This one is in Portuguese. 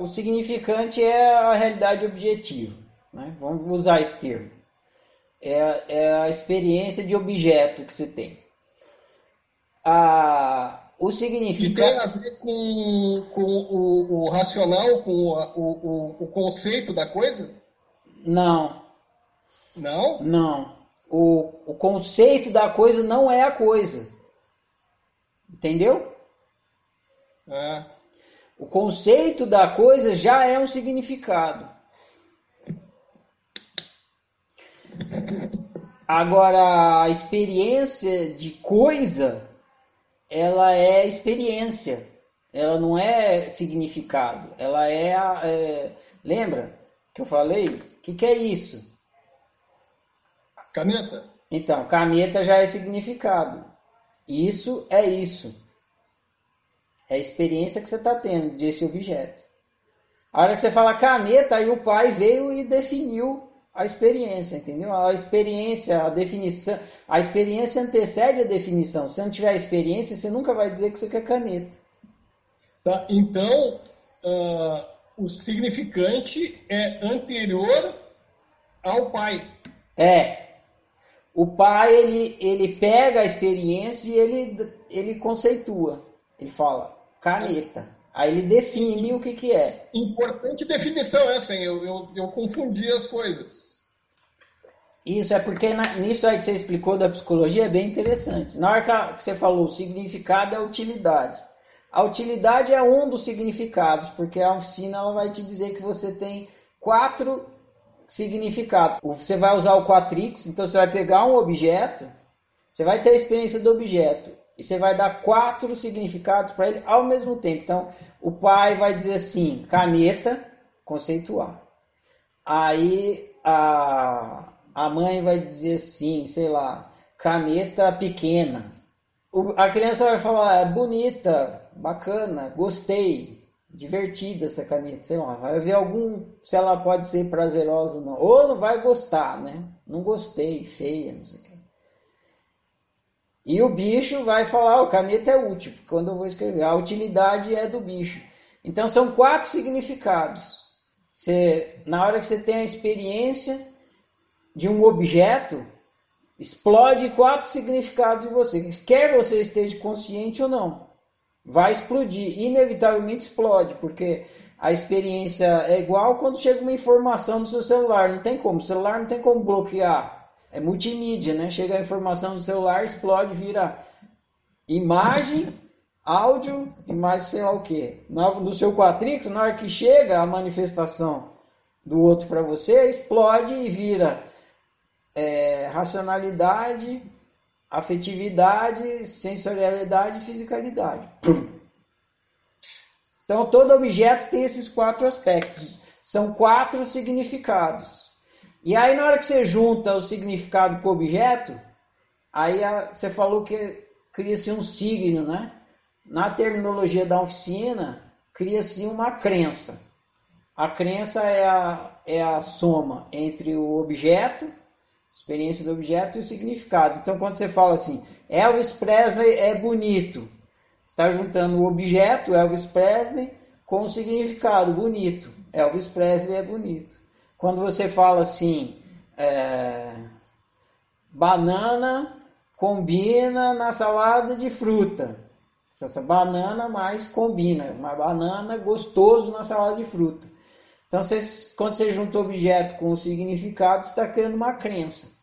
O significante é a realidade objetiva. Né? Vamos usar esse termo. É, é a experiência de objeto que você tem. A, o significado. E tem a ver com, com o, o racional, com o, o, o conceito da coisa? Não. Não? Não. O, o conceito da coisa não é a coisa. Entendeu? É. O conceito da coisa já é um significado. Agora, a experiência de coisa, ela é experiência. Ela não é significado. Ela é, é lembra que eu falei? O que, que é isso? Caneta. Então, caneta já é significado. Isso é isso. É a experiência que você está tendo desse objeto. A hora que você fala caneta, aí o pai veio e definiu a experiência, entendeu? A experiência, a definição, a experiência antecede a definição. Se você não tiver experiência, você nunca vai dizer que você quer caneta. Tá, então, uh, o significante é anterior ao pai. É, o pai ele, ele pega a experiência e ele, ele conceitua. Ele fala caneta. Aí ele define o que, que é. Importante definição essa, hein? Eu, eu, eu confundi as coisas. Isso é porque na, nisso aí que você explicou da psicologia é bem interessante. Na hora que, você falou o significado é a utilidade. A utilidade é um dos significados, porque a oficina ela vai te dizer que você tem quatro significados. Você vai usar o Quatrix, então você vai pegar um objeto, você vai ter a experiência do objeto e você vai dar quatro significados para ele ao mesmo tempo. Então, o pai vai dizer assim: caneta, conceituar. Aí a, a mãe vai dizer assim, sei lá, caneta pequena. O, a criança vai falar: é bonita, bacana, gostei divertida essa caneta, sei lá, vai ver algum, se ela pode ser prazerosa ou não. Ou não vai gostar, né? Não gostei, feia, não sei o que. E o bicho vai falar, o caneta é útil, quando eu vou escrever, a utilidade é do bicho. Então são quatro significados. Você, na hora que você tem a experiência de um objeto, explode quatro significados em você, quer você esteja consciente ou não vai explodir, inevitavelmente explode, porque a experiência é igual quando chega uma informação no seu celular, não tem como, o celular não tem como bloquear, é multimídia, né? Chega a informação no celular, explode, vira imagem, áudio e mais sei lá o que. No seu Quatrix, na hora que chega a manifestação do outro para você, explode e vira é, racionalidade, afetividade, sensorialidade e fisicalidade. Então, todo objeto tem esses quatro aspectos. São quatro significados. E aí, na hora que você junta o significado com o objeto, aí você falou que cria-se um signo, né? Na terminologia da oficina, cria-se uma crença. A crença é a, é a soma entre o objeto experiência do objeto e o significado. Então, quando você fala assim, Elvis Presley é bonito, está juntando o objeto Elvis Presley com o significado bonito. Elvis Presley é bonito. Quando você fala assim, é, banana combina na salada de fruta. Essa banana mais combina, uma banana gostoso na salada de fruta. Então, você, quando você junta o objeto com o significado, você está criando uma crença.